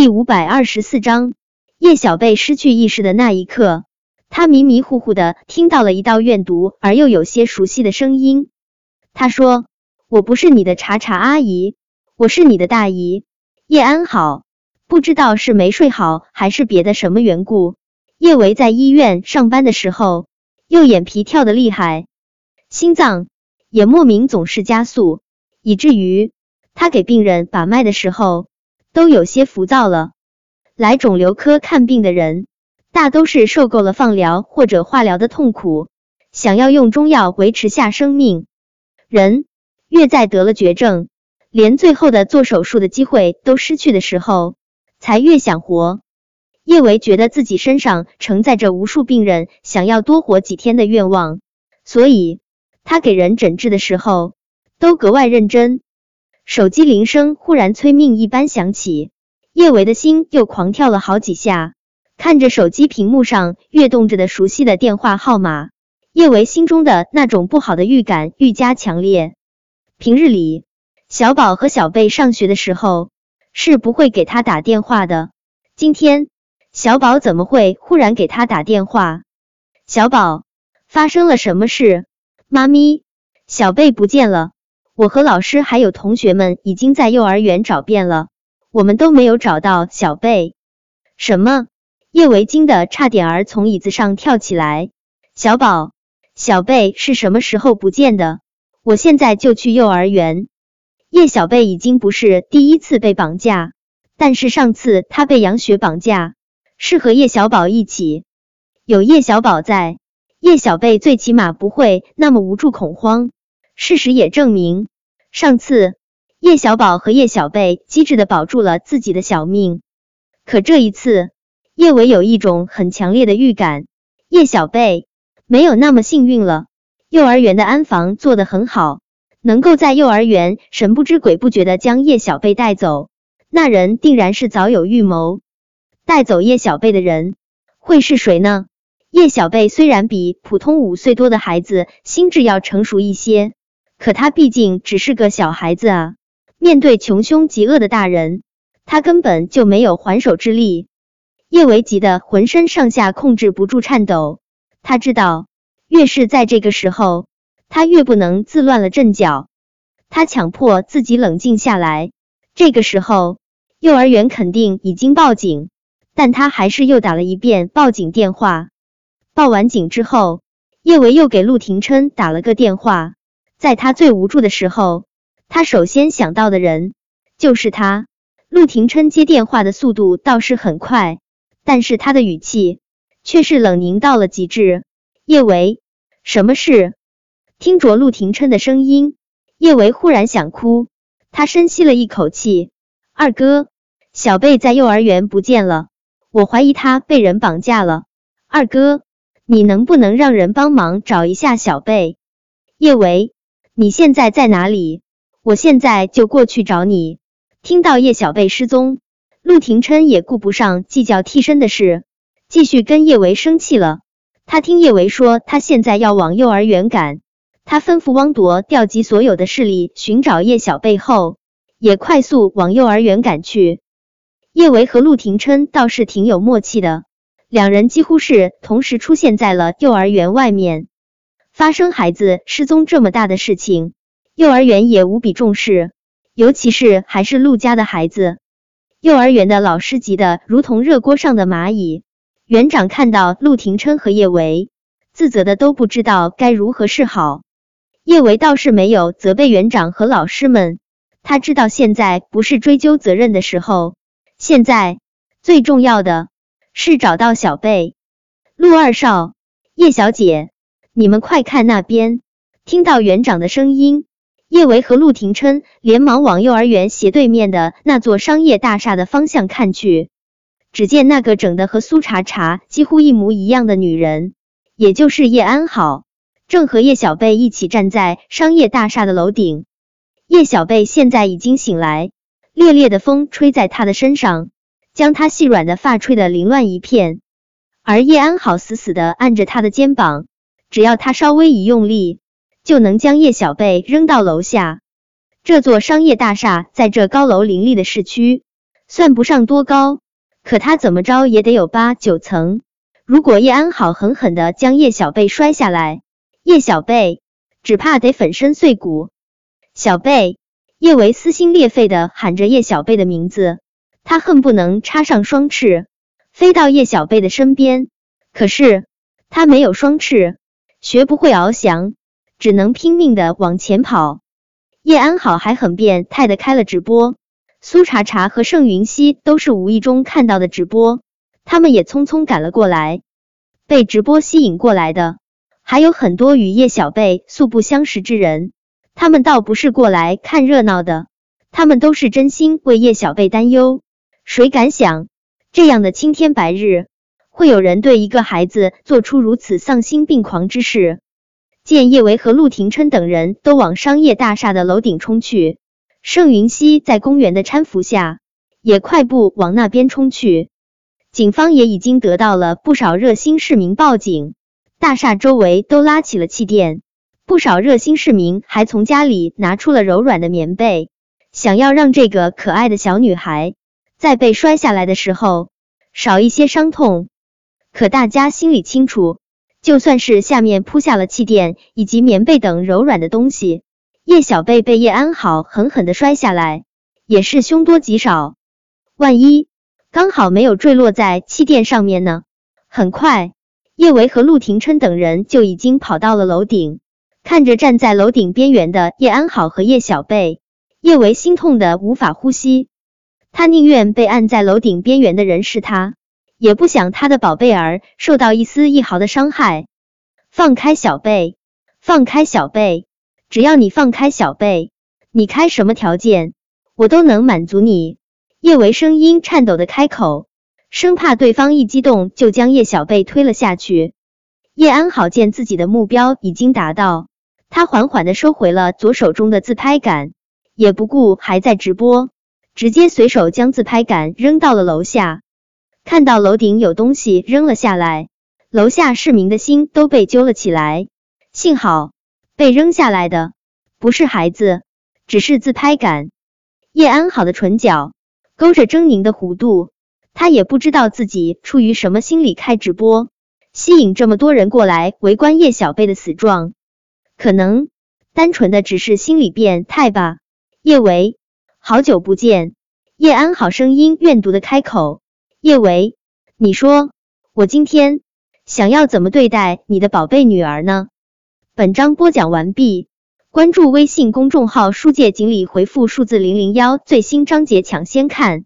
第五百二十四章，叶小贝失去意识的那一刻，他迷迷糊糊的听到了一道怨毒而又有些熟悉的声音。他说：“我不是你的查查阿姨，我是你的大姨叶安好。”不知道是没睡好还是别的什么缘故，叶维在医院上班的时候，右眼皮跳的厉害，心脏也莫名总是加速，以至于他给病人把脉的时候。都有些浮躁了。来肿瘤科看病的人，大都是受够了放疗或者化疗的痛苦，想要用中药维持下生命。人越在得了绝症，连最后的做手术的机会都失去的时候，才越想活。叶维觉得自己身上承载着无数病人想要多活几天的愿望，所以他给人诊治的时候都格外认真。手机铃声忽然催命一般响起，叶维的心又狂跳了好几下。看着手机屏幕上跃动着的熟悉的电话号码，叶维心中的那种不好的预感愈加强烈。平日里，小宝和小贝上学的时候是不会给他打电话的。今天，小宝怎么会忽然给他打电话？小宝，发生了什么事？妈咪，小贝不见了。我和老师还有同学们已经在幼儿园找遍了，我们都没有找到小贝。什么？叶维惊的差点儿从椅子上跳起来。小宝，小贝是什么时候不见的？我现在就去幼儿园。叶小贝已经不是第一次被绑架，但是上次他被杨雪绑架是和叶小宝一起，有叶小宝在，叶小贝最起码不会那么无助恐慌。事实也证明，上次叶小宝和叶小贝机智的保住了自己的小命，可这一次，叶伟有一种很强烈的预感，叶小贝没有那么幸运了。幼儿园的安防做得很好，能够在幼儿园神不知鬼不觉的将叶小贝带走，那人定然是早有预谋。带走叶小贝的人会是谁呢？叶小贝虽然比普通五岁多的孩子心智要成熟一些。可他毕竟只是个小孩子啊，面对穷凶极恶的大人，他根本就没有还手之力。叶维急得浑身上下控制不住颤抖，他知道，越是在这个时候，他越不能自乱了阵脚。他强迫自己冷静下来。这个时候，幼儿园肯定已经报警，但他还是又打了一遍报警电话。报完警之后，叶维又给陆廷琛打了个电话。在他最无助的时候，他首先想到的人就是他。陆廷琛接电话的速度倒是很快，但是他的语气却是冷凝到了极致。叶维，什么事？听着陆廷琛的声音，叶维忽然想哭。他深吸了一口气，二哥，小贝在幼儿园不见了，我怀疑他被人绑架了。二哥，你能不能让人帮忙找一下小贝？叶维。你现在在哪里？我现在就过去找你。听到叶小贝失踪，陆廷琛也顾不上计较替身的事，继续跟叶维生气了。他听叶维说他现在要往幼儿园赶，他吩咐汪铎调集所有的势力寻找叶小贝后，也快速往幼儿园赶去。叶维和陆廷琛倒是挺有默契的，两人几乎是同时出现在了幼儿园外面。发生孩子失踪这么大的事情，幼儿园也无比重视，尤其是还是陆家的孩子。幼儿园的老师急得如同热锅上的蚂蚁。园长看到陆廷琛和叶维，自责的都不知道该如何是好。叶维倒是没有责备园长和老师们，他知道现在不是追究责任的时候，现在最重要的是找到小贝。陆二少，叶小姐。你们快看那边！听到园长的声音，叶维和陆廷琛连忙往幼儿园斜对面的那座商业大厦的方向看去。只见那个整的和苏茶茶几乎一模一样的女人，也就是叶安好，正和叶小贝一起站在商业大厦的楼顶。叶小贝现在已经醒来，烈烈的风吹在她的身上，将她细软的发吹得凌乱一片。而叶安好死死的按着她的肩膀。只要他稍微一用力，就能将叶小贝扔到楼下。这座商业大厦在这高楼林立的市区，算不上多高，可他怎么着也得有八九层。如果叶安好狠狠的将叶小贝摔下来，叶小贝只怕得粉身碎骨。小贝，叶维撕心裂肺的喊着叶小贝的名字，他恨不能插上双翅，飞到叶小贝的身边。可是他没有双翅，学不会翱翔，只能拼命的往前跑。叶安好还很变态的开了直播，苏茶茶和盛云熙都是无意中看到的直播。他们也匆匆赶了过来，被直播吸引过来的还有很多与叶小贝素不相识之人。他们倒不是过来看热闹的，他们都是真心为叶小贝担忧。谁敢想，这样的青天白日，会有人对一个孩子做出如此丧心病狂之事？见叶维和陆廷琛等人都往商业大厦的楼顶冲去，盛云熙在公园的搀扶下，也快步往那边冲去。警方也已经得到了不少热心市民报警，大厦周围都拉起了气垫，不少热心市民还从家里拿出了柔软的棉被，想要让这个可爱的小女孩在被摔下来的时候少一些伤痛。可大家心里清楚，就算是下面铺下了气垫以及棉被等柔软的东西，叶小贝被叶安好狠狠的摔下来，也是凶多吉少。万一……刚好没有坠落在气垫上面呢。很快，叶维和陆廷琛等人就已经跑到了楼顶，看着站在楼顶边缘的叶安好和叶小贝，叶维心痛的无法呼吸。他宁愿被按在楼顶边缘的人是他，也不想他的宝贝儿受到一丝一毫的伤害。放开小贝，放开小贝，只要你放开小贝，你开什么条件，我都能满足你。叶维声音颤抖的开口，生怕对方一激动就将叶小贝推了下去。叶安好见自己的目标已经达到，他缓缓的收回了左手中的自拍杆，也不顾还在直播，直接随手将自拍杆扔到了楼下。看到楼顶有东西扔了下来，楼下市民的心都被揪了起来。幸好被扔下来的不是孩子，只是自拍杆。叶安好的唇角。勾着狰狞的弧度，他也不知道自己出于什么心理开直播，吸引这么多人过来围观叶小贝的死状，可能单纯的只是心理变态吧。叶维，好久不见。叶安好声音怨毒的开口。叶维，你说我今天想要怎么对待你的宝贝女儿呢？本章播讲完毕。关注微信公众号“书界锦鲤”，回复数字零零幺，最新章节抢先看。